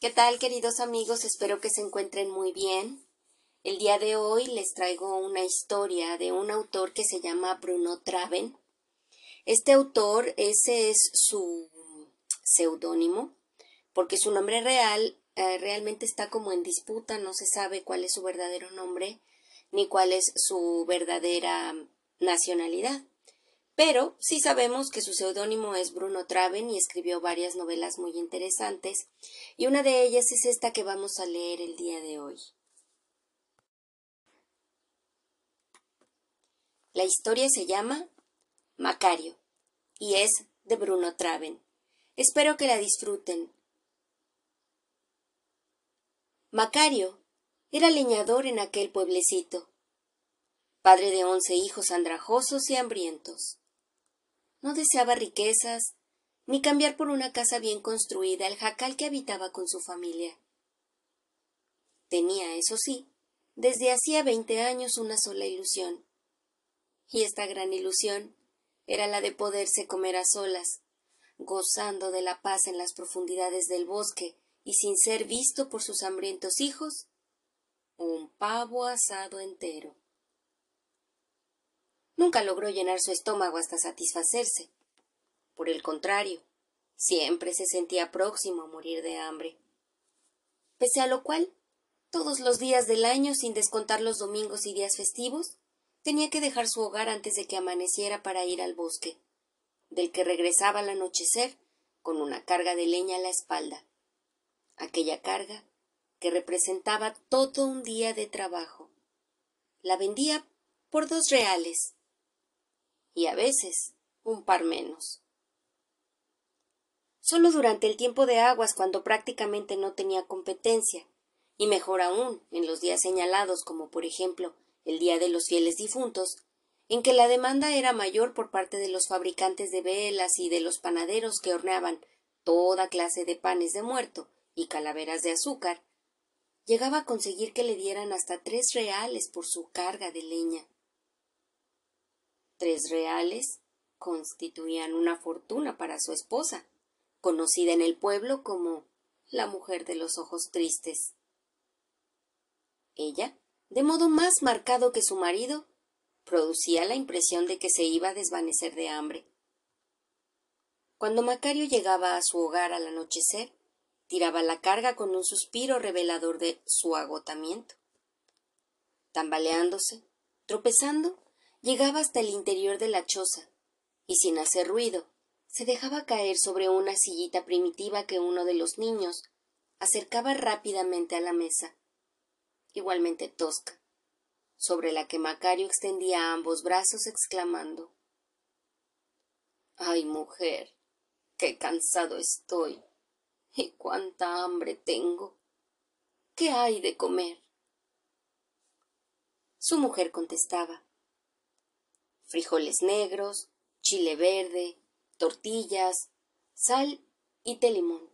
¿Qué tal, queridos amigos? Espero que se encuentren muy bien. El día de hoy les traigo una historia de un autor que se llama Bruno Traven. Este autor, ese es su seudónimo, porque su nombre real eh, realmente está como en disputa, no se sabe cuál es su verdadero nombre ni cuál es su verdadera nacionalidad. Pero sí sabemos que su seudónimo es Bruno Traven y escribió varias novelas muy interesantes, y una de ellas es esta que vamos a leer el día de hoy. La historia se llama Macario y es de Bruno Traven. Espero que la disfruten. Macario era leñador en aquel pueblecito, padre de once hijos andrajosos y hambrientos. No deseaba riquezas, ni cambiar por una casa bien construida el jacal que habitaba con su familia. Tenía, eso sí, desde hacía veinte años una sola ilusión. Y esta gran ilusión era la de poderse comer a solas, gozando de la paz en las profundidades del bosque y sin ser visto por sus hambrientos hijos, un pavo asado entero. Nunca logró llenar su estómago hasta satisfacerse. Por el contrario, siempre se sentía próximo a morir de hambre. Pese a lo cual, todos los días del año, sin descontar los domingos y días festivos, tenía que dejar su hogar antes de que amaneciera para ir al bosque, del que regresaba al anochecer con una carga de leña a la espalda. Aquella carga que representaba todo un día de trabajo. La vendía por dos reales y a veces un par menos. Solo durante el tiempo de aguas, cuando prácticamente no tenía competencia, y mejor aún en los días señalados, como por ejemplo el Día de los Fieles Difuntos, en que la demanda era mayor por parte de los fabricantes de velas y de los panaderos que horneaban toda clase de panes de muerto y calaveras de azúcar, llegaba a conseguir que le dieran hasta tres reales por su carga de leña. Tres reales constituían una fortuna para su esposa, conocida en el pueblo como la mujer de los ojos tristes. Ella, de modo más marcado que su marido, producía la impresión de que se iba a desvanecer de hambre. Cuando Macario llegaba a su hogar al anochecer, tiraba la carga con un suspiro revelador de su agotamiento. Tambaleándose, tropezando, llegaba hasta el interior de la choza, y sin hacer ruido, se dejaba caer sobre una sillita primitiva que uno de los niños acercaba rápidamente a la mesa, igualmente tosca, sobre la que Macario extendía ambos brazos exclamando Ay, mujer, qué cansado estoy. y cuánta hambre tengo. ¿Qué hay de comer? Su mujer contestaba frijoles negros, chile verde, tortillas, sal y té limón.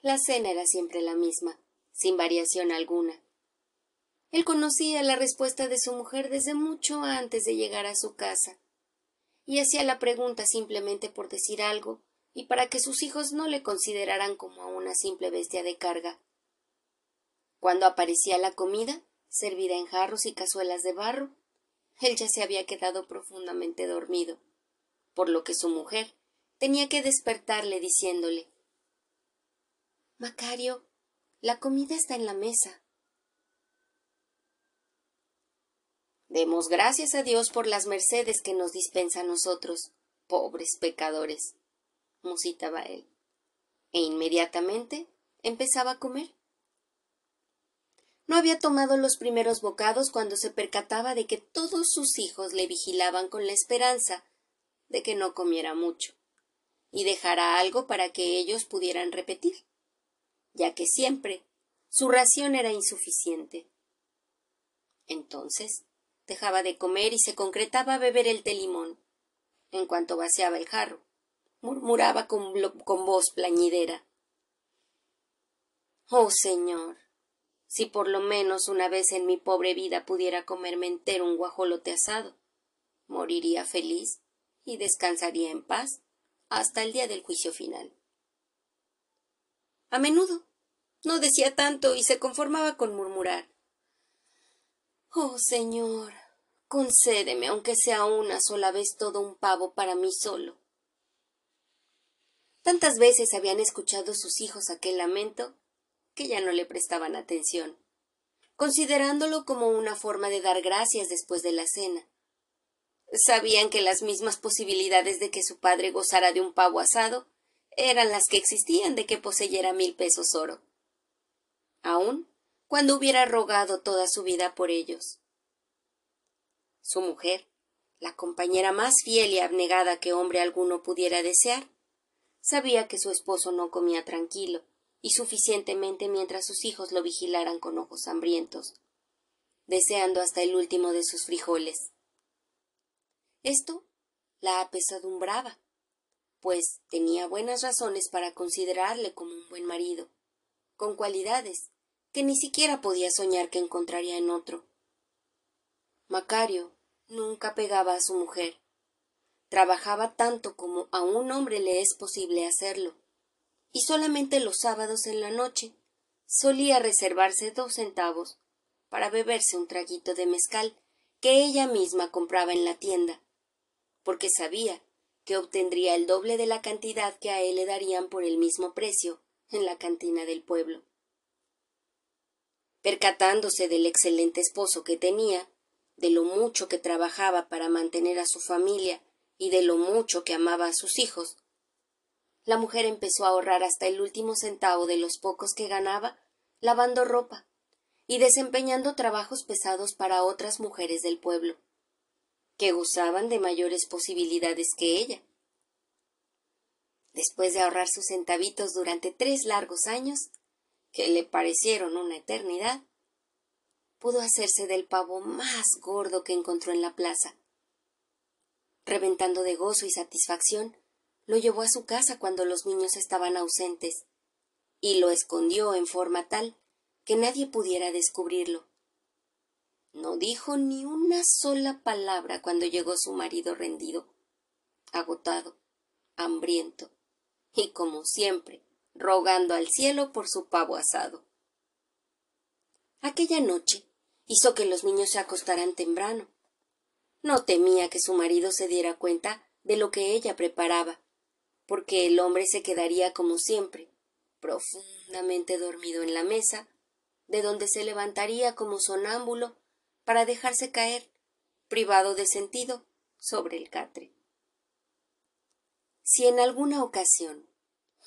La cena era siempre la misma, sin variación alguna. Él conocía la respuesta de su mujer desde mucho antes de llegar a su casa, y hacía la pregunta simplemente por decir algo y para que sus hijos no le consideraran como a una simple bestia de carga. Cuando aparecía la comida, servida en jarros y cazuelas de barro, él ya se había quedado profundamente dormido, por lo que su mujer tenía que despertarle diciéndole Macario, la comida está en la mesa. Demos gracias a Dios por las mercedes que nos dispensa a nosotros, pobres pecadores, musitaba él, e inmediatamente empezaba a comer. No había tomado los primeros bocados cuando se percataba de que todos sus hijos le vigilaban con la esperanza de que no comiera mucho y dejara algo para que ellos pudieran repetir, ya que siempre su ración era insuficiente. Entonces dejaba de comer y se concretaba a beber el té limón. En cuanto vaciaba el jarro, murmuraba con, con voz plañidera Oh Señor, si por lo menos una vez en mi pobre vida pudiera comerme entero un guajolote asado, moriría feliz y descansaría en paz hasta el día del juicio final. A menudo. No decía tanto y se conformaba con murmurar. Oh, señor, concédeme, aunque sea una sola vez, todo un pavo para mí solo. Tantas veces habían escuchado sus hijos aquel lamento que ya no le prestaban atención, considerándolo como una forma de dar gracias después de la cena. Sabían que las mismas posibilidades de que su padre gozara de un pavo asado eran las que existían de que poseyera mil pesos oro. Aun cuando hubiera rogado toda su vida por ellos. Su mujer, la compañera más fiel y abnegada que hombre alguno pudiera desear, sabía que su esposo no comía tranquilo y suficientemente mientras sus hijos lo vigilaran con ojos hambrientos, deseando hasta el último de sus frijoles. Esto la apesadumbraba, pues tenía buenas razones para considerarle como un buen marido, con cualidades que ni siquiera podía soñar que encontraría en otro. Macario nunca pegaba a su mujer. Trabajaba tanto como a un hombre le es posible hacerlo, y solamente los sábados en la noche solía reservarse dos centavos para beberse un traguito de mezcal que ella misma compraba en la tienda porque sabía que obtendría el doble de la cantidad que a él le darían por el mismo precio en la cantina del pueblo. Percatándose del excelente esposo que tenía, de lo mucho que trabajaba para mantener a su familia y de lo mucho que amaba a sus hijos, la mujer empezó a ahorrar hasta el último centavo de los pocos que ganaba lavando ropa y desempeñando trabajos pesados para otras mujeres del pueblo que gozaban de mayores posibilidades que ella. Después de ahorrar sus centavitos durante tres largos años, que le parecieron una eternidad, pudo hacerse del pavo más gordo que encontró en la plaza. Reventando de gozo y satisfacción, lo llevó a su casa cuando los niños estaban ausentes, y lo escondió en forma tal que nadie pudiera descubrirlo. No dijo ni una sola palabra cuando llegó su marido rendido, agotado, hambriento, y como siempre, rogando al cielo por su pavo asado. Aquella noche hizo que los niños se acostaran temprano. No temía que su marido se diera cuenta de lo que ella preparaba, porque el hombre se quedaría como siempre, profundamente dormido en la mesa, de donde se levantaría como sonámbulo para dejarse caer, privado de sentido, sobre el catre. Si en alguna ocasión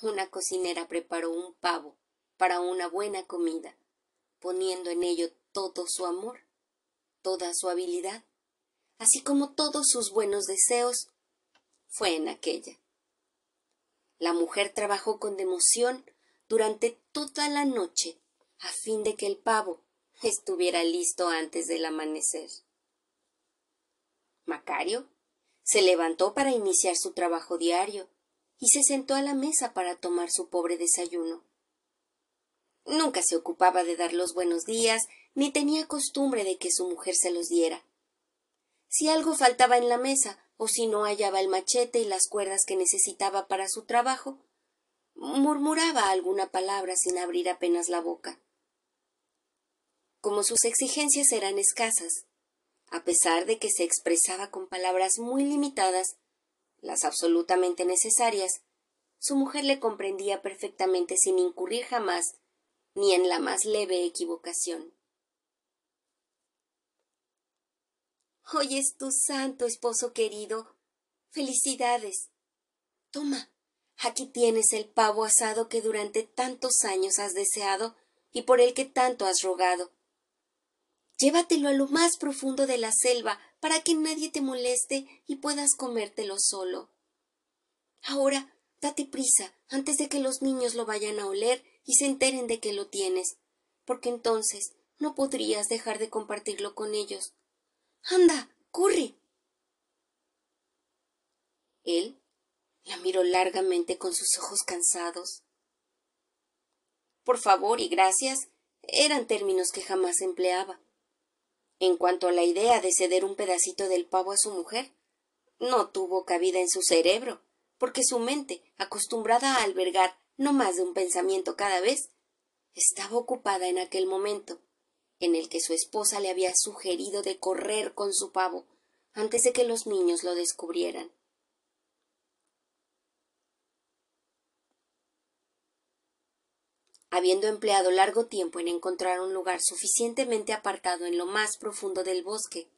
una cocinera preparó un pavo para una buena comida, poniendo en ello todo su amor, toda su habilidad, así como todos sus buenos deseos, fue en aquella. La mujer trabajó con democión durante toda la noche a fin de que el pavo, estuviera listo antes del amanecer. Macario se levantó para iniciar su trabajo diario y se sentó a la mesa para tomar su pobre desayuno. Nunca se ocupaba de dar los buenos días, ni tenía costumbre de que su mujer se los diera. Si algo faltaba en la mesa, o si no hallaba el machete y las cuerdas que necesitaba para su trabajo, murmuraba alguna palabra sin abrir apenas la boca como sus exigencias eran escasas, a pesar de que se expresaba con palabras muy limitadas, las absolutamente necesarias, su mujer le comprendía perfectamente sin incurrir jamás ni en la más leve equivocación. Hoy es tu santo esposo querido. Felicidades. Toma, aquí tienes el pavo asado que durante tantos años has deseado y por el que tanto has rogado. Llévatelo a lo más profundo de la selva para que nadie te moleste y puedas comértelo solo. Ahora, date prisa antes de que los niños lo vayan a oler y se enteren de que lo tienes, porque entonces no podrías dejar de compartirlo con ellos. Anda, corre. Él la miró largamente con sus ojos cansados. Por favor y gracias eran términos que jamás empleaba. En cuanto a la idea de ceder un pedacito del pavo a su mujer, no tuvo cabida en su cerebro, porque su mente, acostumbrada a albergar no más de un pensamiento cada vez, estaba ocupada en aquel momento en el que su esposa le había sugerido de correr con su pavo antes de que los niños lo descubrieran. Habiendo empleado largo tiempo en encontrar un lugar suficientemente apartado en lo más profundo del bosque,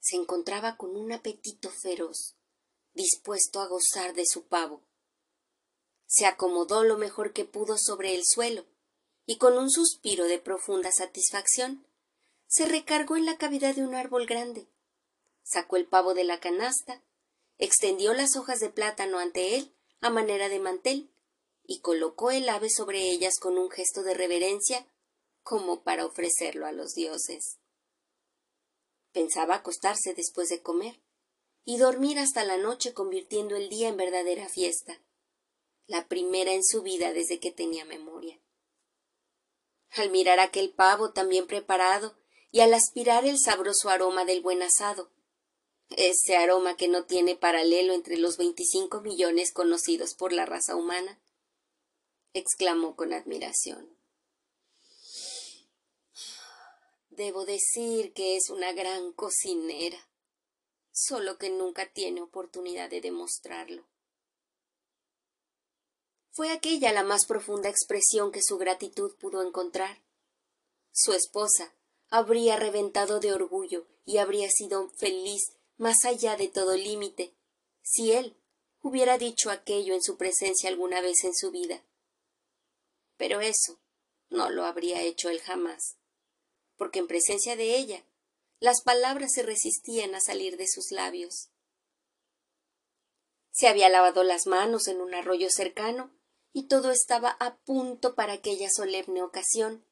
se encontraba con un apetito feroz, dispuesto a gozar de su pavo. Se acomodó lo mejor que pudo sobre el suelo, y con un suspiro de profunda satisfacción se recargó en la cavidad de un árbol grande, sacó el pavo de la canasta, extendió las hojas de plátano ante él a manera de mantel y colocó el ave sobre ellas con un gesto de reverencia como para ofrecerlo a los dioses. Pensaba acostarse después de comer y dormir hasta la noche convirtiendo el día en verdadera fiesta, la primera en su vida desde que tenía memoria al mirar aquel pavo tan bien preparado y al aspirar el sabroso aroma del buen asado, ese aroma que no tiene paralelo entre los veinticinco millones conocidos por la raza humana, exclamó con admiración. Debo decir que es una gran cocinera, solo que nunca tiene oportunidad de demostrarlo. Fue aquella la más profunda expresión que su gratitud pudo encontrar. Su esposa habría reventado de orgullo y habría sido feliz más allá de todo límite si él hubiera dicho aquello en su presencia alguna vez en su vida. Pero eso no lo habría hecho él jamás, porque en presencia de ella las palabras se resistían a salir de sus labios. Se había lavado las manos en un arroyo cercano y todo estaba a punto para aquella solemne ocasión,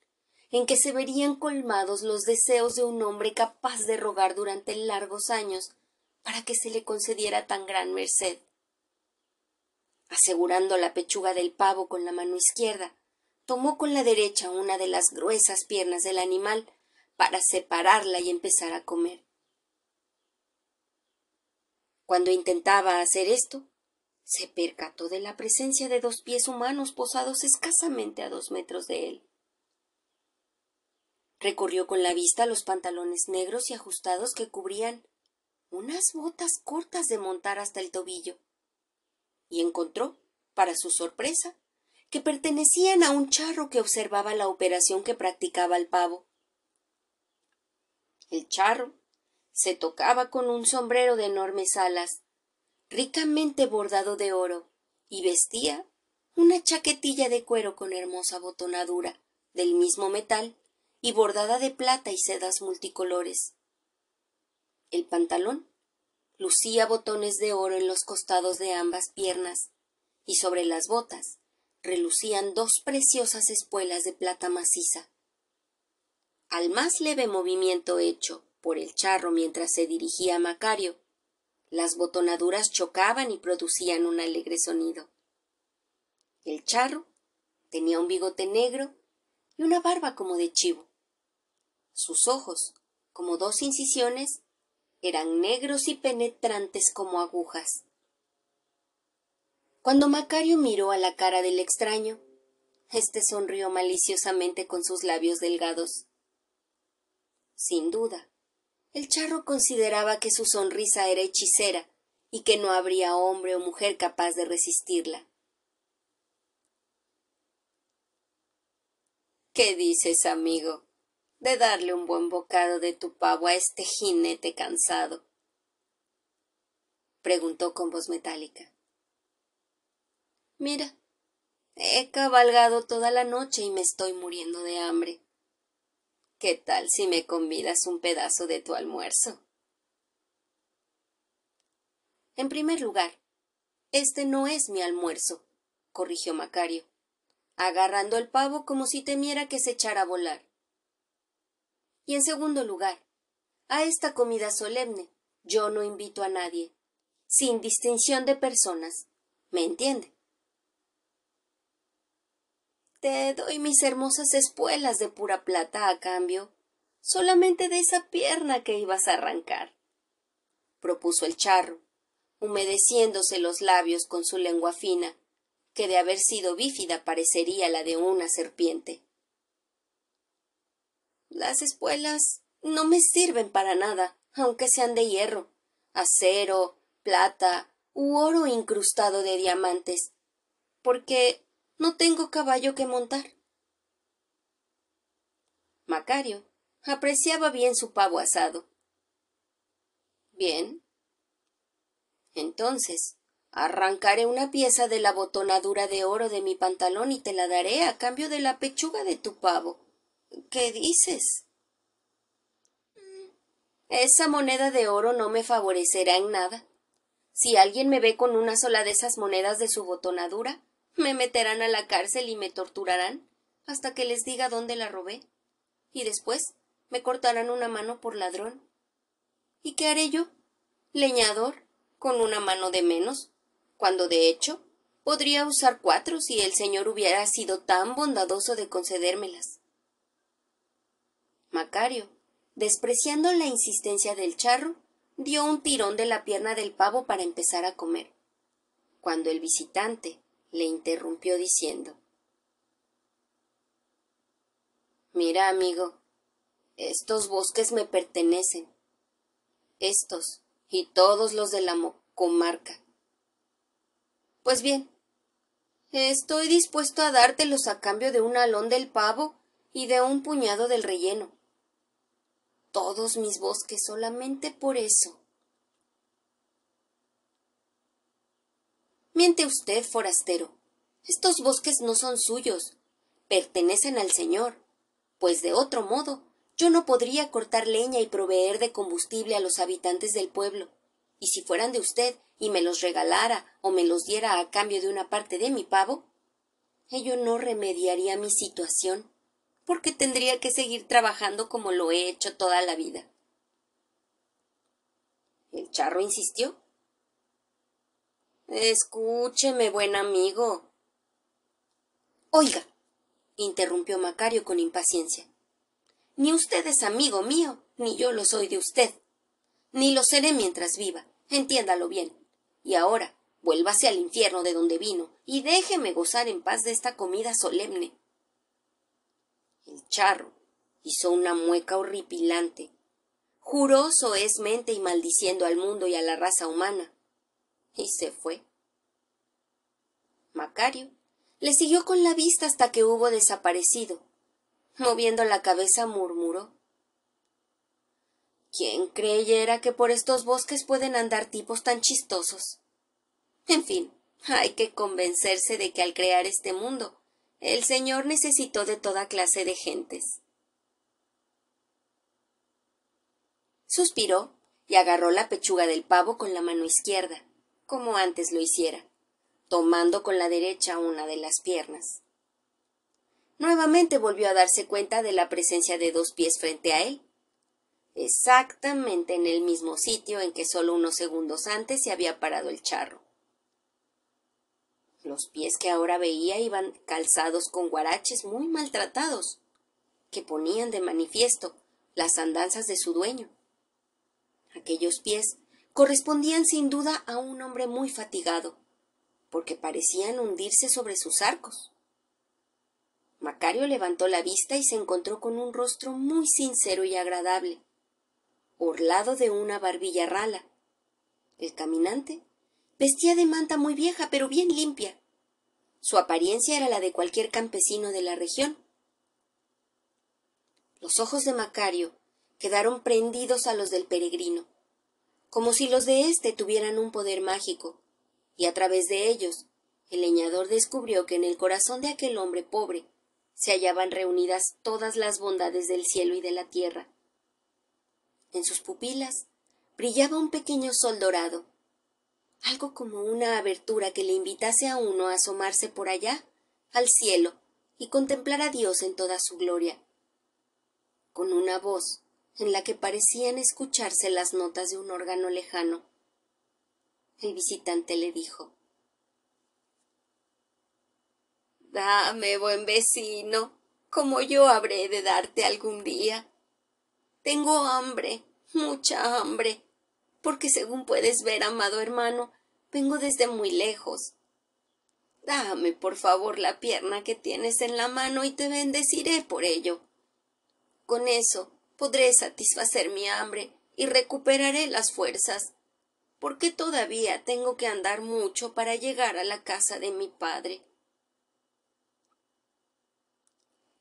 en que se verían colmados los deseos de un hombre capaz de rogar durante largos años para que se le concediera tan gran merced. Asegurando la pechuga del pavo con la mano izquierda, tomó con la derecha una de las gruesas piernas del animal para separarla y empezar a comer. Cuando intentaba hacer esto, se percató de la presencia de dos pies humanos posados escasamente a dos metros de él. Recorrió con la vista los pantalones negros y ajustados que cubrían unas botas cortas de montar hasta el tobillo, y encontró, para su sorpresa, que pertenecían a un charro que observaba la operación que practicaba el pavo. El charro se tocaba con un sombrero de enormes alas ricamente bordado de oro, y vestía una chaquetilla de cuero con hermosa botonadura, del mismo metal, y bordada de plata y sedas multicolores. El pantalón lucía botones de oro en los costados de ambas piernas, y sobre las botas relucían dos preciosas espuelas de plata maciza. Al más leve movimiento hecho por el charro mientras se dirigía a Macario, las botonaduras chocaban y producían un alegre sonido. El charro tenía un bigote negro y una barba como de chivo. Sus ojos, como dos incisiones, eran negros y penetrantes como agujas. Cuando Macario miró a la cara del extraño, éste sonrió maliciosamente con sus labios delgados. Sin duda, el charro consideraba que su sonrisa era hechicera y que no habría hombre o mujer capaz de resistirla. ¿Qué dices, amigo, de darle un buen bocado de tu pavo a este jinete cansado? preguntó con voz metálica. Mira, he cabalgado toda la noche y me estoy muriendo de hambre. ¿Qué tal si me convidas un pedazo de tu almuerzo? En primer lugar, este no es mi almuerzo, corrigió Macario, agarrando el pavo como si temiera que se echara a volar. Y en segundo lugar, a esta comida solemne yo no invito a nadie, sin distinción de personas. ¿Me entiende? Te doy mis hermosas espuelas de pura plata a cambio, solamente de esa pierna que ibas a arrancar, propuso el charro, humedeciéndose los labios con su lengua fina, que de haber sido bífida parecería la de una serpiente. Las espuelas no me sirven para nada, aunque sean de hierro, acero, plata u oro incrustado de diamantes, porque no tengo caballo que montar. Macario apreciaba bien su pavo asado. Bien. Entonces, arrancaré una pieza de la botonadura de oro de mi pantalón y te la daré a cambio de la pechuga de tu pavo. ¿Qué dices? Esa moneda de oro no me favorecerá en nada. Si alguien me ve con una sola de esas monedas de su botonadura, me meterán a la cárcel y me torturarán hasta que les diga dónde la robé. Y después me cortarán una mano por ladrón. ¿Y qué haré yo? Leñador, con una mano de menos, cuando de hecho podría usar cuatro si el señor hubiera sido tan bondadoso de concedérmelas. Macario, despreciando la insistencia del charro, dio un tirón de la pierna del pavo para empezar a comer, cuando el visitante le interrumpió diciendo Mira, amigo, estos bosques me pertenecen. Estos y todos los de la comarca. Pues bien, estoy dispuesto a dártelos a cambio de un alón del pavo y de un puñado del relleno. Todos mis bosques solamente por eso. Miente usted, forastero. Estos bosques no son suyos, pertenecen al Señor, pues de otro modo yo no podría cortar leña y proveer de combustible a los habitantes del pueblo. Y si fueran de usted y me los regalara o me los diera a cambio de una parte de mi pavo, ello no remediaría mi situación, porque tendría que seguir trabajando como lo he hecho toda la vida. El charro insistió. Escúcheme, buen amigo. Oiga, interrumpió Macario con impaciencia. Ni usted es amigo mío, ni yo lo soy de usted. Ni lo seré mientras viva. Entiéndalo bien. Y ahora, vuélvase al infierno de donde vino y déjeme gozar en paz de esta comida solemne. El charro hizo una mueca horripilante. Juró soezmente y maldiciendo al mundo y a la raza humana. Y se fue. Macario le siguió con la vista hasta que hubo desaparecido Moviendo la cabeza murmuró. ¿Quién creyera que por estos bosques pueden andar tipos tan chistosos? En fin, hay que convencerse de que al crear este mundo, el Señor necesitó de toda clase de gentes. Suspiró y agarró la pechuga del pavo con la mano izquierda, como antes lo hiciera, tomando con la derecha una de las piernas. Nuevamente volvió a darse cuenta de la presencia de dos pies frente a él, exactamente en el mismo sitio en que solo unos segundos antes se había parado el charro. Los pies que ahora veía iban calzados con guaraches muy maltratados, que ponían de manifiesto las andanzas de su dueño. Aquellos pies correspondían sin duda a un hombre muy fatigado, porque parecían hundirse sobre sus arcos. Macario levantó la vista y se encontró con un rostro muy sincero y agradable, orlado de una barbilla rala. El caminante vestía de manta muy vieja, pero bien limpia. Su apariencia era la de cualquier campesino de la región. Los ojos de Macario quedaron prendidos a los del peregrino, como si los de éste tuvieran un poder mágico, y a través de ellos el leñador descubrió que en el corazón de aquel hombre pobre se hallaban reunidas todas las bondades del cielo y de la tierra. En sus pupilas brillaba un pequeño sol dorado, algo como una abertura que le invitase a uno a asomarse por allá, al cielo, y contemplar a Dios en toda su gloria. Con una voz en la que parecían escucharse las notas de un órgano lejano. El visitante le dijo Dame, buen vecino, como yo habré de darte algún día. Tengo hambre, mucha hambre, porque según puedes ver, amado hermano, vengo desde muy lejos. Dame, por favor, la pierna que tienes en la mano y te bendeciré por ello. Con eso podré satisfacer mi hambre y recuperaré las fuerzas, porque todavía tengo que andar mucho para llegar a la casa de mi padre.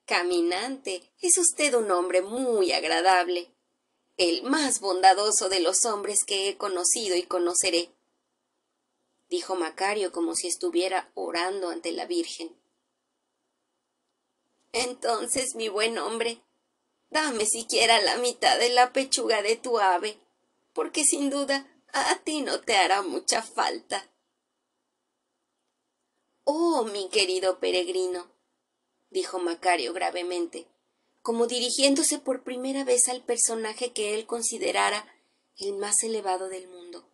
Caminante, es usted un hombre muy agradable, el más bondadoso de los hombres que he conocido y conoceré dijo Macario como si estuviera orando ante la Virgen. Entonces, mi buen hombre, dame siquiera la mitad de la pechuga de tu ave, porque sin duda a ti no te hará mucha falta. Oh, mi querido peregrino, dijo Macario gravemente, como dirigiéndose por primera vez al personaje que él considerara el más elevado del mundo,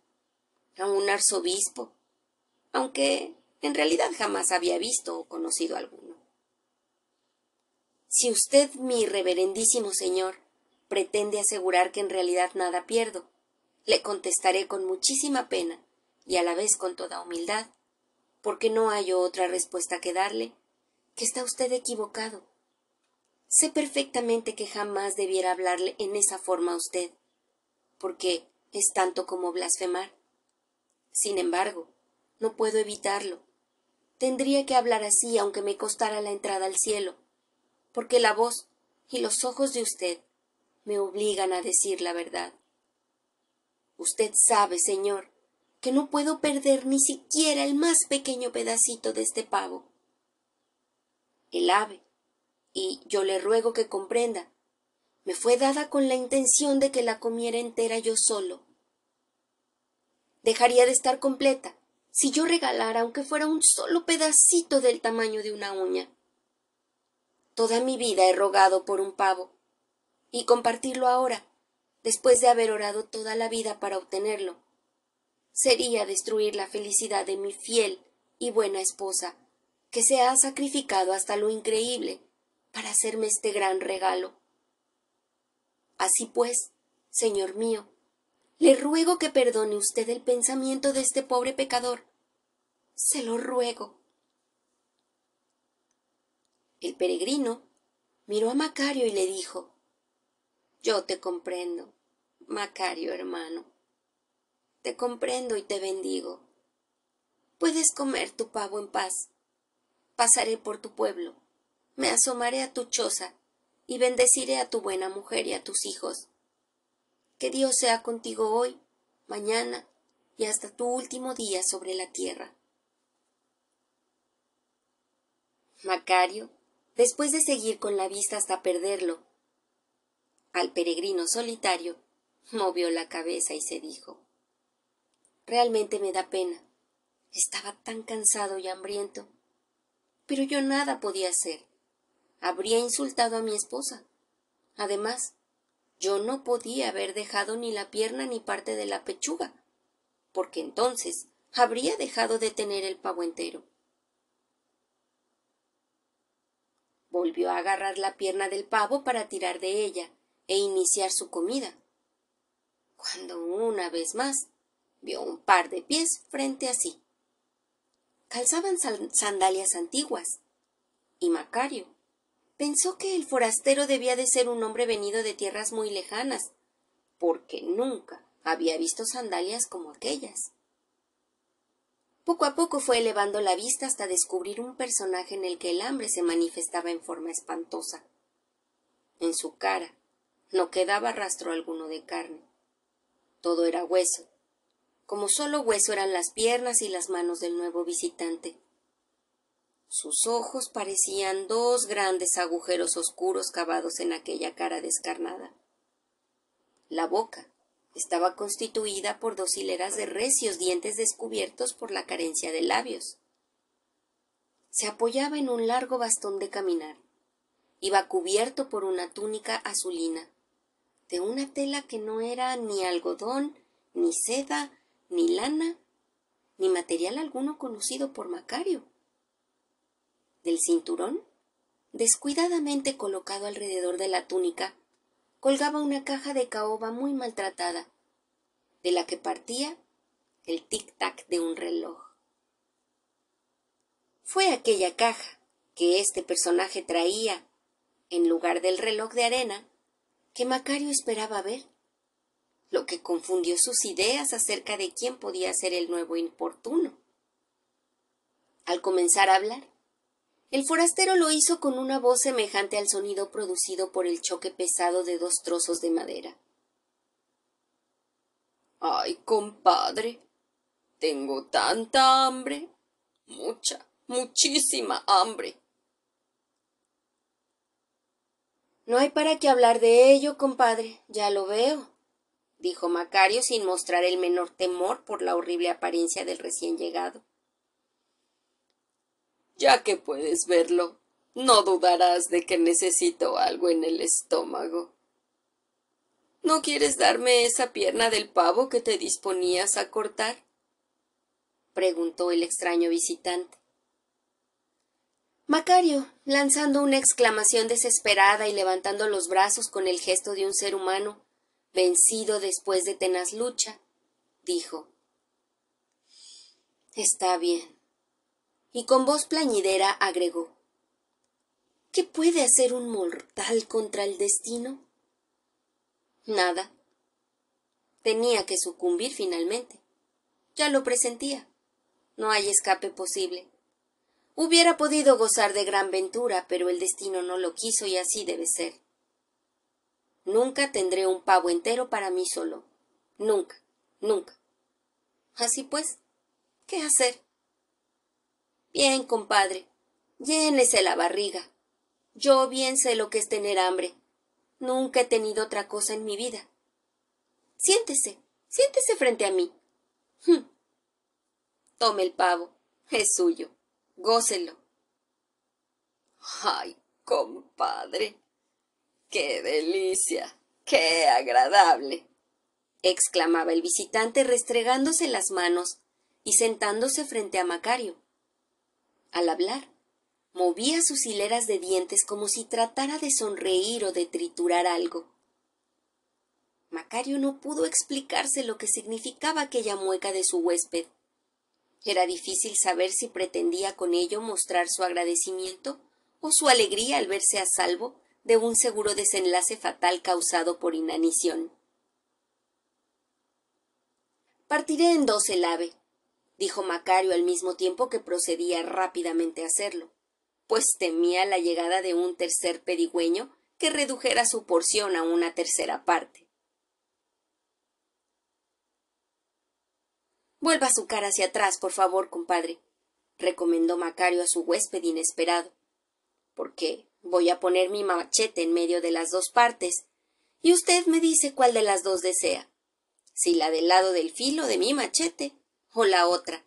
a un arzobispo, aunque en realidad jamás había visto o conocido alguno. Si usted, mi reverendísimo señor, pretende asegurar que en realidad nada pierdo, le contestaré con muchísima pena y a la vez con toda humildad, porque no hay otra respuesta que darle, que está usted equivocado. Sé perfectamente que jamás debiera hablarle en esa forma a usted, porque es tanto como blasfemar. Sin embargo, no puedo evitarlo. Tendría que hablar así aunque me costara la entrada al cielo, porque la voz y los ojos de usted me obligan a decir la verdad. Usted sabe, señor, que no puedo perder ni siquiera el más pequeño pedacito de este pavo. El ave, y yo le ruego que comprenda, me fue dada con la intención de que la comiera entera yo solo. Dejaría de estar completa si yo regalara aunque fuera un solo pedacito del tamaño de una uña. Toda mi vida he rogado por un pavo, y compartirlo ahora, después de haber orado toda la vida para obtenerlo, sería destruir la felicidad de mi fiel y buena esposa, que se ha sacrificado hasta lo increíble para hacerme este gran regalo. Así pues, señor mío, le ruego que perdone usted el pensamiento de este pobre pecador, se lo ruego. El peregrino miró a Macario y le dijo Yo te comprendo, Macario hermano. Te comprendo y te bendigo. Puedes comer tu pavo en paz. Pasaré por tu pueblo, me asomaré a tu choza y bendeciré a tu buena mujer y a tus hijos. Que Dios sea contigo hoy, mañana y hasta tu último día sobre la tierra. Macario, después de seguir con la vista hasta perderlo, al peregrino solitario, movió la cabeza y se dijo Realmente me da pena. Estaba tan cansado y hambriento. Pero yo nada podía hacer. Habría insultado a mi esposa. Además, yo no podía haber dejado ni la pierna ni parte de la pechuga, porque entonces habría dejado de tener el pavo entero. Volvió a agarrar la pierna del pavo para tirar de ella e iniciar su comida, cuando una vez más vio un par de pies frente a sí. Calzaban sandalias antiguas, y Macario pensó que el forastero debía de ser un hombre venido de tierras muy lejanas, porque nunca había visto sandalias como aquellas. Poco a poco fue elevando la vista hasta descubrir un personaje en el que el hambre se manifestaba en forma espantosa. En su cara no quedaba rastro alguno de carne. Todo era hueso, como solo hueso eran las piernas y las manos del nuevo visitante. Sus ojos parecían dos grandes agujeros oscuros cavados en aquella cara descarnada. La boca estaba constituida por dos hileras de recios dientes descubiertos por la carencia de labios. Se apoyaba en un largo bastón de caminar. Iba cubierto por una túnica azulina, de una tela que no era ni algodón, ni seda, ni lana, ni material alguno conocido por Macario. Del cinturón, descuidadamente colocado alrededor de la túnica, colgaba una caja de caoba muy maltratada, de la que partía el tic-tac de un reloj. fue aquella caja que este personaje traía en lugar del reloj de arena que Macario esperaba ver, lo que confundió sus ideas acerca de quién podía ser el nuevo importuno. Al comenzar a hablar, el forastero lo hizo con una voz semejante al sonido producido por el choque pesado de dos trozos de madera. Ay, compadre, tengo tanta hambre, mucha, muchísima hambre. No hay para qué hablar de ello, compadre, ya lo veo, dijo Macario sin mostrar el menor temor por la horrible apariencia del recién llegado. Ya que puedes verlo, no dudarás de que necesito algo en el estómago. ¿No quieres darme esa pierna del pavo que te disponías a cortar? preguntó el extraño visitante. Macario, lanzando una exclamación desesperada y levantando los brazos con el gesto de un ser humano, vencido después de tenaz lucha, dijo Está bien. Y con voz plañidera agregó ¿Qué puede hacer un mortal contra el destino? Nada. Tenía que sucumbir finalmente. Ya lo presentía. No hay escape posible. Hubiera podido gozar de gran ventura, pero el destino no lo quiso y así debe ser. Nunca tendré un pavo entero para mí solo. Nunca, nunca. Así pues, ¿qué hacer? Bien, compadre, llénese la barriga. Yo bien sé lo que es tener hambre. Nunca he tenido otra cosa en mi vida. Siéntese, siéntese frente a mí. Hm. Tome el pavo, es suyo gócelo. Ay, compadre. Qué delicia. Qué agradable. exclamaba el visitante restregándose las manos y sentándose frente a Macario. Al hablar, movía sus hileras de dientes como si tratara de sonreír o de triturar algo. Macario no pudo explicarse lo que significaba aquella mueca de su huésped. Era difícil saber si pretendía con ello mostrar su agradecimiento o su alegría al verse a salvo de un seguro desenlace fatal causado por inanición. Partiré en dos el ave, dijo Macario al mismo tiempo que procedía rápidamente a hacerlo, pues temía la llegada de un tercer pedigüeño que redujera su porción a una tercera parte. Vuelva su cara hacia atrás, por favor, compadre, recomendó Macario a su huésped inesperado, porque voy a poner mi machete en medio de las dos partes, y usted me dice cuál de las dos desea, si la del lado del filo de mi machete o la otra,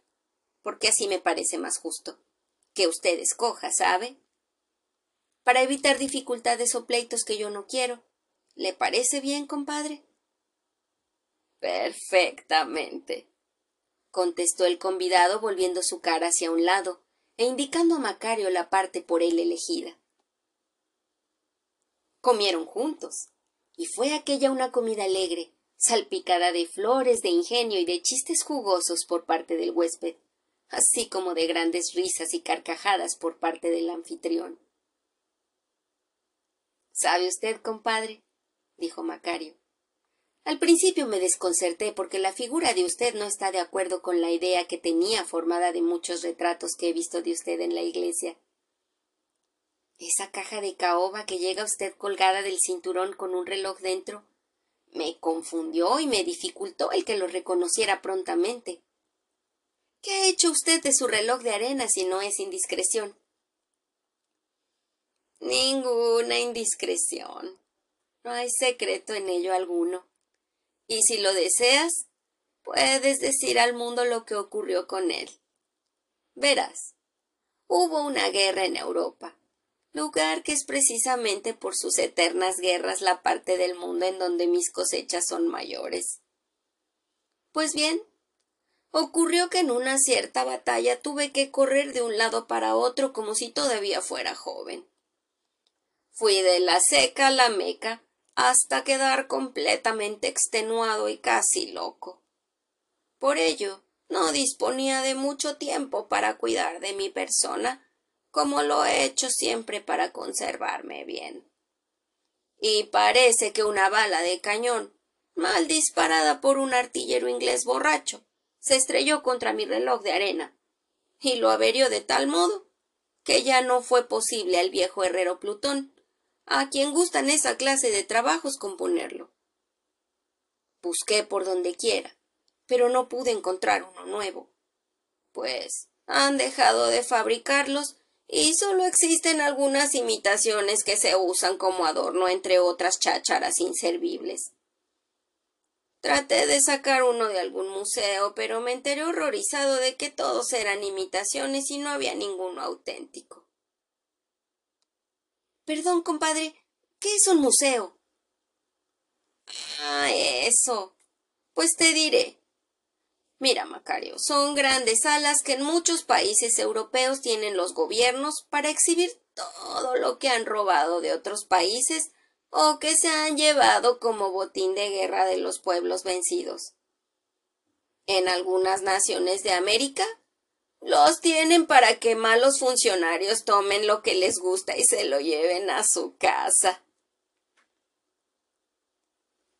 porque así me parece más justo. Que usted escoja, ¿sabe? Para evitar dificultades o pleitos que yo no quiero. ¿Le parece bien, compadre? Perfectamente, contestó el convidado volviendo su cara hacia un lado e indicando a Macario la parte por él elegida. Comieron juntos, y fue aquella una comida alegre, salpicada de flores, de ingenio y de chistes jugosos por parte del huésped, así como de grandes risas y carcajadas por parte del anfitrión. ¿Sabe usted, compadre? dijo Macario, al principio me desconcerté porque la figura de usted no está de acuerdo con la idea que tenía formada de muchos retratos que he visto de usted en la iglesia. Esa caja de caoba que llega usted colgada del cinturón con un reloj dentro me confundió y me dificultó el que lo reconociera prontamente. ¿Qué ha hecho usted de su reloj de arena si no es indiscreción? Ninguna indiscreción. No hay secreto en ello alguno. Y si lo deseas, puedes decir al mundo lo que ocurrió con él. Verás, hubo una guerra en Europa, lugar que es precisamente por sus eternas guerras la parte del mundo en donde mis cosechas son mayores. Pues bien, ocurrió que en una cierta batalla tuve que correr de un lado para otro como si todavía fuera joven. Fui de la seca a la meca, hasta quedar completamente extenuado y casi loco. Por ello, no disponía de mucho tiempo para cuidar de mi persona, como lo he hecho siempre para conservarme bien. Y parece que una bala de cañón, mal disparada por un artillero inglés borracho, se estrelló contra mi reloj de arena, y lo averió de tal modo que ya no fue posible al viejo herrero Plutón, a quien gustan esa clase de trabajos componerlo. Busqué por donde quiera, pero no pude encontrar uno nuevo, pues han dejado de fabricarlos y solo existen algunas imitaciones que se usan como adorno entre otras chácharas inservibles. Traté de sacar uno de algún museo, pero me enteré horrorizado de que todos eran imitaciones y no había ninguno auténtico. Perdón, compadre, ¿qué es un museo? Ah, eso. Pues te diré. Mira, Macario, son grandes salas que en muchos países europeos tienen los gobiernos para exhibir todo lo que han robado de otros países o que se han llevado como botín de guerra de los pueblos vencidos. En algunas naciones de América los tienen para que malos funcionarios tomen lo que les gusta y se lo lleven a su casa.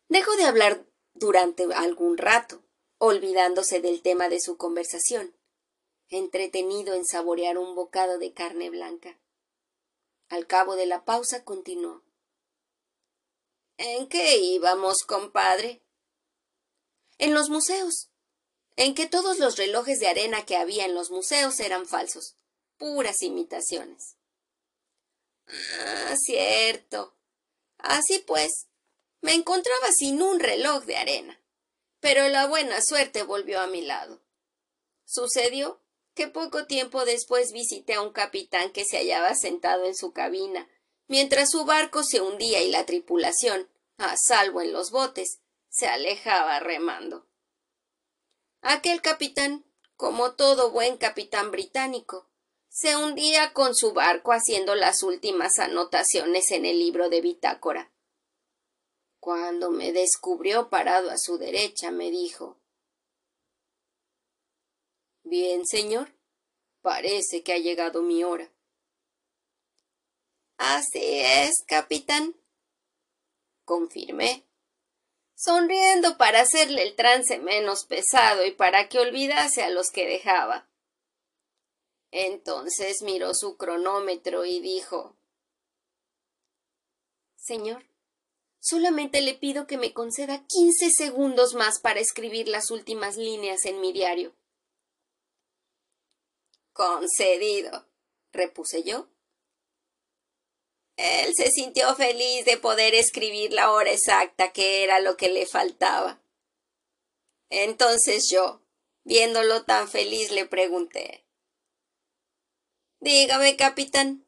Dejó de hablar durante algún rato, olvidándose del tema de su conversación, entretenido en saborear un bocado de carne blanca. Al cabo de la pausa continuó. ¿En qué íbamos, compadre? En los museos. En que todos los relojes de arena que había en los museos eran falsos, puras imitaciones. Ah, cierto. Así pues, me encontraba sin un reloj de arena, pero la buena suerte volvió a mi lado. Sucedió que poco tiempo después visité a un capitán que se hallaba sentado en su cabina, mientras su barco se hundía y la tripulación, a salvo en los botes, se alejaba remando. Aquel capitán, como todo buen capitán británico, se hundía con su barco haciendo las últimas anotaciones en el libro de bitácora. Cuando me descubrió parado a su derecha, me dijo Bien, señor, parece que ha llegado mi hora. Así es, capitán, confirmé, sonriendo para hacerle el trance menos pesado y para que olvidase a los que dejaba. Entonces miró su cronómetro y dijo Señor, solamente le pido que me conceda quince segundos más para escribir las últimas líneas en mi diario. Concedido, repuse yo, él se sintió feliz de poder escribir la hora exacta que era lo que le faltaba. Entonces yo, viéndolo tan feliz, le pregunté Dígame, capitán,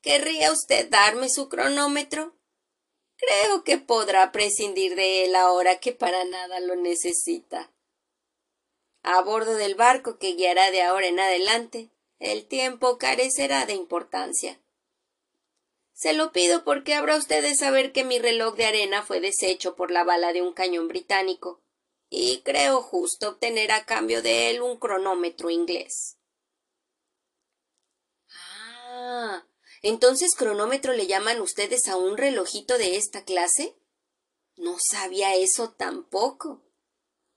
¿querría usted darme su cronómetro? Creo que podrá prescindir de él ahora que para nada lo necesita. A bordo del barco que guiará de ahora en adelante, el tiempo carecerá de importancia. Se lo pido porque habrá usted de saber que mi reloj de arena fue deshecho por la bala de un cañón británico, y creo justo obtener a cambio de él un cronómetro inglés. Ah. Entonces cronómetro le llaman ustedes a un relojito de esta clase? No sabía eso tampoco.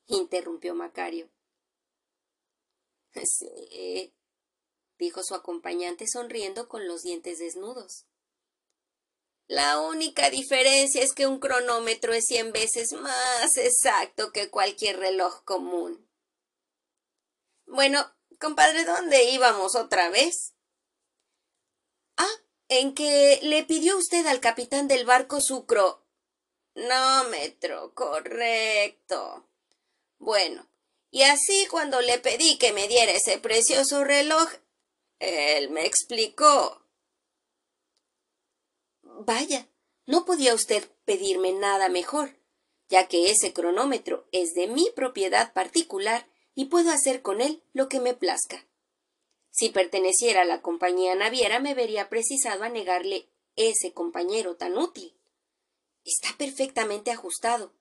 interrumpió Macario. Sí, dijo su acompañante sonriendo con los dientes desnudos. La única diferencia es que un cronómetro es cien veces más exacto que cualquier reloj común. Bueno, compadre, ¿dónde íbamos otra vez? Ah, en que le pidió usted al capitán del barco su cronómetro, correcto. Bueno, y así cuando le pedí que me diera ese precioso reloj, él me explicó Vaya, no podía usted pedirme nada mejor, ya que ese cronómetro es de mi propiedad particular y puedo hacer con él lo que me plazca. Si perteneciera a la compañía naviera me vería precisado a negarle ese compañero tan útil. Está perfectamente ajustado.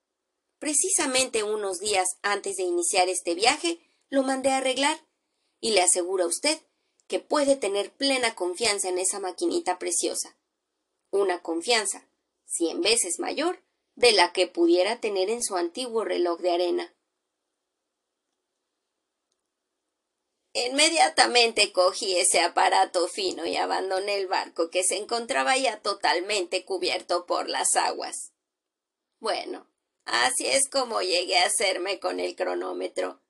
Precisamente unos días antes de iniciar este viaje lo mandé a arreglar, y le aseguro a usted que puede tener plena confianza en esa maquinita preciosa. Una confianza cien veces mayor de la que pudiera tener en su antiguo reloj de arena. Inmediatamente cogí ese aparato fino y abandoné el barco que se encontraba ya totalmente cubierto por las aguas. Bueno, así es como llegué a hacerme con el cronómetro,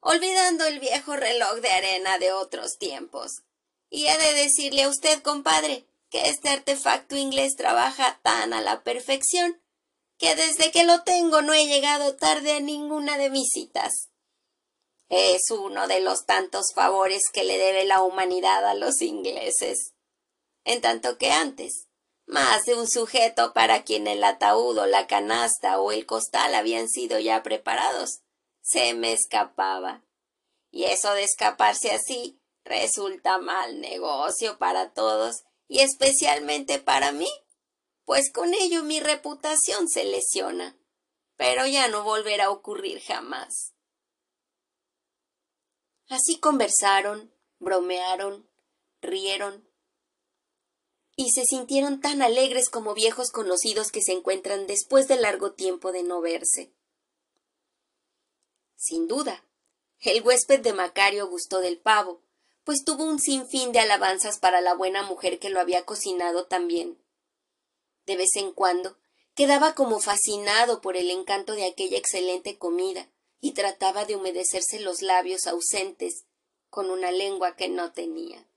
olvidando el viejo reloj de arena de otros tiempos. Y he de decirle a usted, compadre, que este artefacto inglés trabaja tan a la perfección que desde que lo tengo no he llegado tarde a ninguna de mis citas. Es uno de los tantos favores que le debe la humanidad a los ingleses. En tanto que antes, más de un sujeto para quien el ataúd o la canasta o el costal habían sido ya preparados, se me escapaba. Y eso de escaparse así resulta mal negocio para todos y especialmente para mí, pues con ello mi reputación se lesiona. Pero ya no volverá a ocurrir jamás. Así conversaron, bromearon, rieron, y se sintieron tan alegres como viejos conocidos que se encuentran después de largo tiempo de no verse. Sin duda, el huésped de Macario gustó del pavo, pues tuvo un sinfín de alabanzas para la buena mujer que lo había cocinado también. De vez en cuando quedaba como fascinado por el encanto de aquella excelente comida, y trataba de humedecerse los labios ausentes con una lengua que no tenía.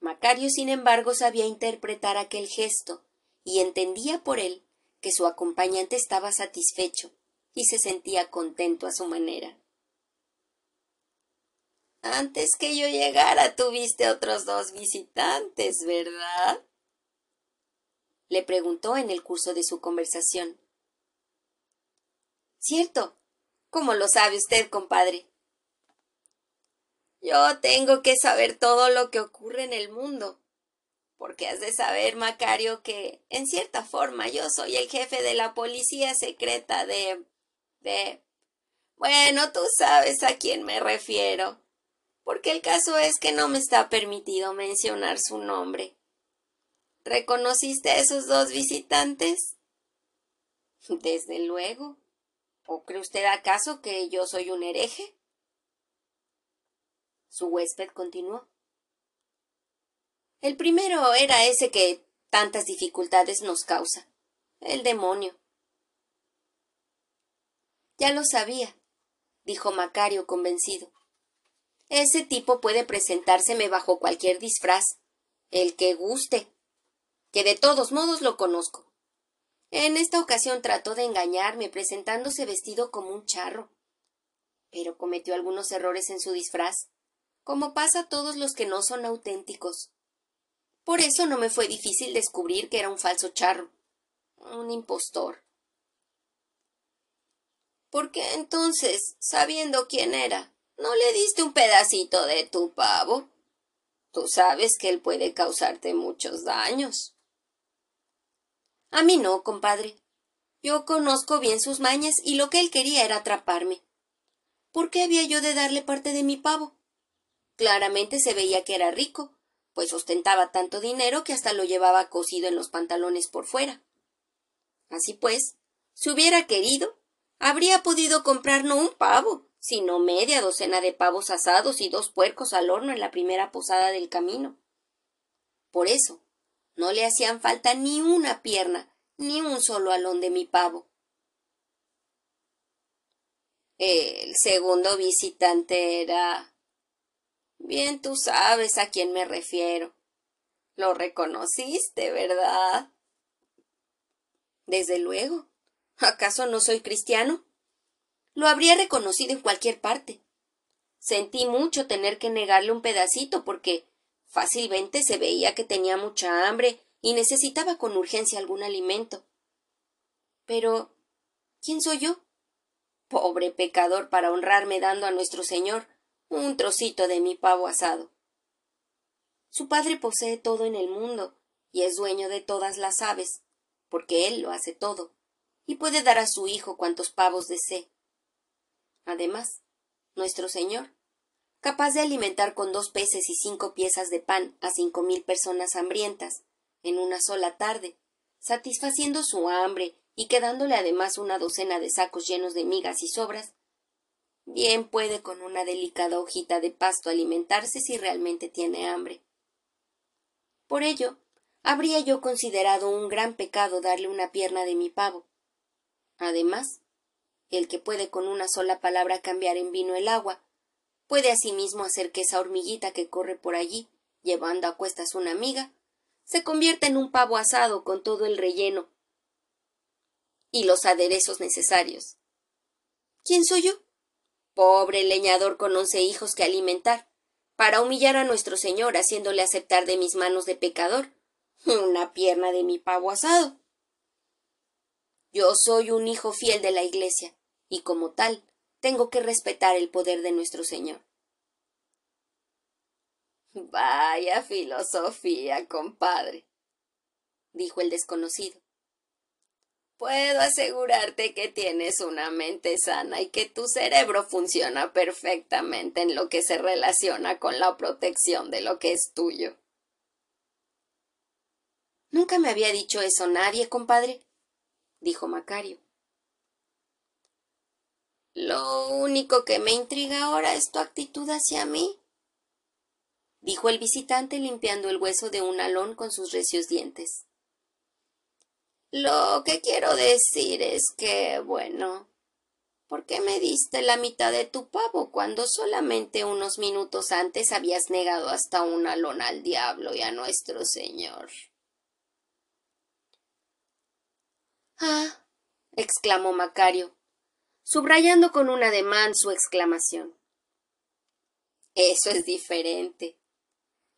Macario, sin embargo, sabía interpretar aquel gesto y entendía por él que su acompañante estaba satisfecho y se sentía contento a su manera. Antes que yo llegara tuviste otros dos visitantes, ¿verdad? le preguntó en el curso de su conversación. Cierto, ¿Cómo lo sabe usted, compadre? Yo tengo que saber todo lo que ocurre en el mundo. Porque has de saber, Macario, que, en cierta forma, yo soy el jefe de la policía secreta de. de. Bueno, tú sabes a quién me refiero. Porque el caso es que no me está permitido mencionar su nombre. ¿Reconociste a esos dos visitantes? Desde luego. ¿O cree usted acaso que yo soy un hereje? Su huésped continuó. El primero era ese que tantas dificultades nos causa, el demonio. Ya lo sabía, dijo Macario convencido. Ese tipo puede presentárseme bajo cualquier disfraz, el que guste, que de todos modos lo conozco. En esta ocasión trató de engañarme presentándose vestido como un charro. Pero cometió algunos errores en su disfraz, como pasa a todos los que no son auténticos. Por eso no me fue difícil descubrir que era un falso charro, un impostor. ¿Por qué entonces, sabiendo quién era, no le diste un pedacito de tu pavo? Tú sabes que él puede causarte muchos daños. A mí no, compadre. Yo conozco bien sus mañas y lo que él quería era atraparme. ¿Por qué había yo de darle parte de mi pavo? Claramente se veía que era rico, pues ostentaba tanto dinero que hasta lo llevaba cosido en los pantalones por fuera. Así pues, si hubiera querido, habría podido comprar no un pavo, sino media docena de pavos asados y dos puercos al horno en la primera posada del camino. Por eso, no le hacían falta ni una pierna, ni un solo alón de mi pavo. El segundo visitante era. Bien tú sabes a quién me refiero. Lo reconociste, ¿verdad? Desde luego. ¿Acaso no soy cristiano? Lo habría reconocido en cualquier parte. Sentí mucho tener que negarle un pedacito porque Fácilmente se veía que tenía mucha hambre y necesitaba con urgencia algún alimento. Pero ¿quién soy yo? Pobre pecador para honrarme dando a nuestro Señor un trocito de mi pavo asado. Su padre posee todo en el mundo y es dueño de todas las aves, porque él lo hace todo, y puede dar a su hijo cuantos pavos desee. Además, nuestro Señor, capaz de alimentar con dos peces y cinco piezas de pan a cinco mil personas hambrientas en una sola tarde, satisfaciendo su hambre y quedándole además una docena de sacos llenos de migas y sobras, bien puede con una delicada hojita de pasto alimentarse si realmente tiene hambre. Por ello, habría yo considerado un gran pecado darle una pierna de mi pavo. Además, el que puede con una sola palabra cambiar en vino el agua, puede asimismo hacer que esa hormiguita que corre por allí, llevando a cuestas una amiga, se convierta en un pavo asado con todo el relleno y los aderezos necesarios. ¿Quién soy yo? Pobre leñador con once hijos que alimentar, para humillar a nuestro Señor haciéndole aceptar de mis manos de pecador una pierna de mi pavo asado. Yo soy un hijo fiel de la Iglesia, y como tal tengo que respetar el poder de nuestro Señor. Vaya filosofía, compadre, dijo el desconocido. Puedo asegurarte que tienes una mente sana y que tu cerebro funciona perfectamente en lo que se relaciona con la protección de lo que es tuyo. Nunca me había dicho eso nadie, compadre, dijo Macario. Lo único que me intriga ahora es tu actitud hacia mí, dijo el visitante limpiando el hueso de un alón con sus recios dientes. Lo que quiero decir es que, bueno, ¿por qué me diste la mitad de tu pavo cuando solamente unos minutos antes habías negado hasta un alón al diablo y a nuestro Señor? Ah, exclamó Macario, subrayando con un ademán su exclamación. Eso es diferente.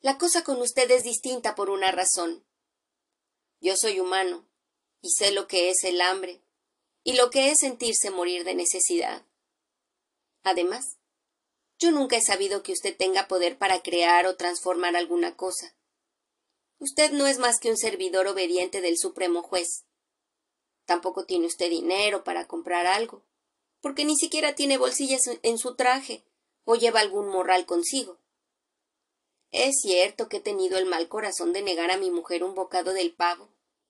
La cosa con usted es distinta por una razón. Yo soy humano, y sé lo que es el hambre, y lo que es sentirse morir de necesidad. Además, yo nunca he sabido que usted tenga poder para crear o transformar alguna cosa. Usted no es más que un servidor obediente del Supremo Juez. Tampoco tiene usted dinero para comprar algo porque ni siquiera tiene bolsillas en su traje o lleva algún morral consigo. Es cierto que he tenido el mal corazón de negar a mi mujer un bocado del pavo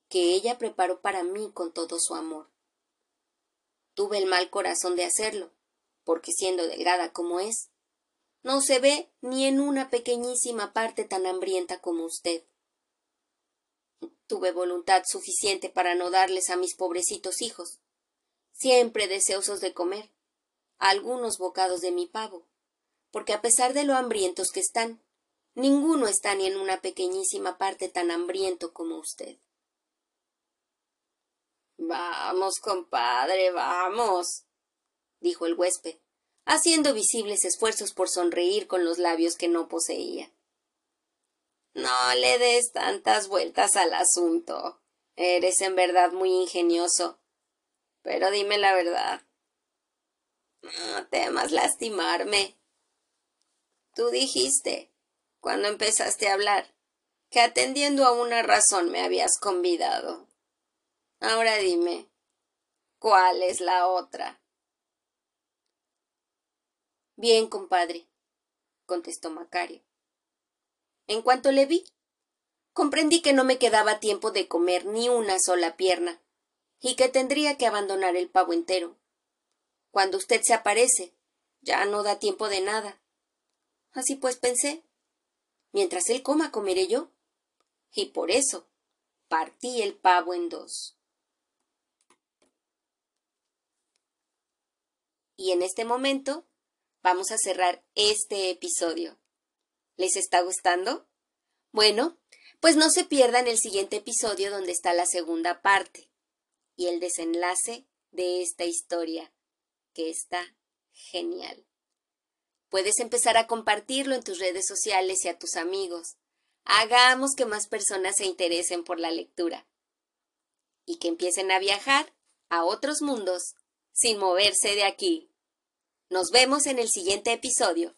que ella preparó para mí con todo su amor. Tuve el mal corazón de hacerlo, porque siendo delgada como es, no se ve ni en una pequeñísima parte tan hambrienta como usted. Tuve voluntad suficiente para no darles a mis pobrecitos hijos, siempre deseosos de comer, algunos bocados de mi pavo, porque a pesar de lo hambrientos que están, ninguno está ni en una pequeñísima parte tan hambriento como usted. Vamos, compadre, vamos, dijo el huésped, haciendo visibles esfuerzos por sonreír con los labios que no poseía. No le des tantas vueltas al asunto. Eres en verdad muy ingenioso pero dime la verdad. No temas lastimarme. Tú dijiste, cuando empezaste a hablar, que atendiendo a una razón me habías convidado. Ahora dime, ¿cuál es la otra? Bien, compadre, contestó Macario. En cuanto le vi, comprendí que no me quedaba tiempo de comer ni una sola pierna y que tendría que abandonar el pavo entero. Cuando usted se aparece, ya no da tiempo de nada. Así pues pensé, mientras él coma comeré yo. Y por eso partí el pavo en dos. Y en este momento vamos a cerrar este episodio. ¿Les está gustando? Bueno, pues no se pierdan el siguiente episodio donde está la segunda parte y el desenlace de esta historia, que está genial. Puedes empezar a compartirlo en tus redes sociales y a tus amigos. Hagamos que más personas se interesen por la lectura y que empiecen a viajar a otros mundos sin moverse de aquí. Nos vemos en el siguiente episodio.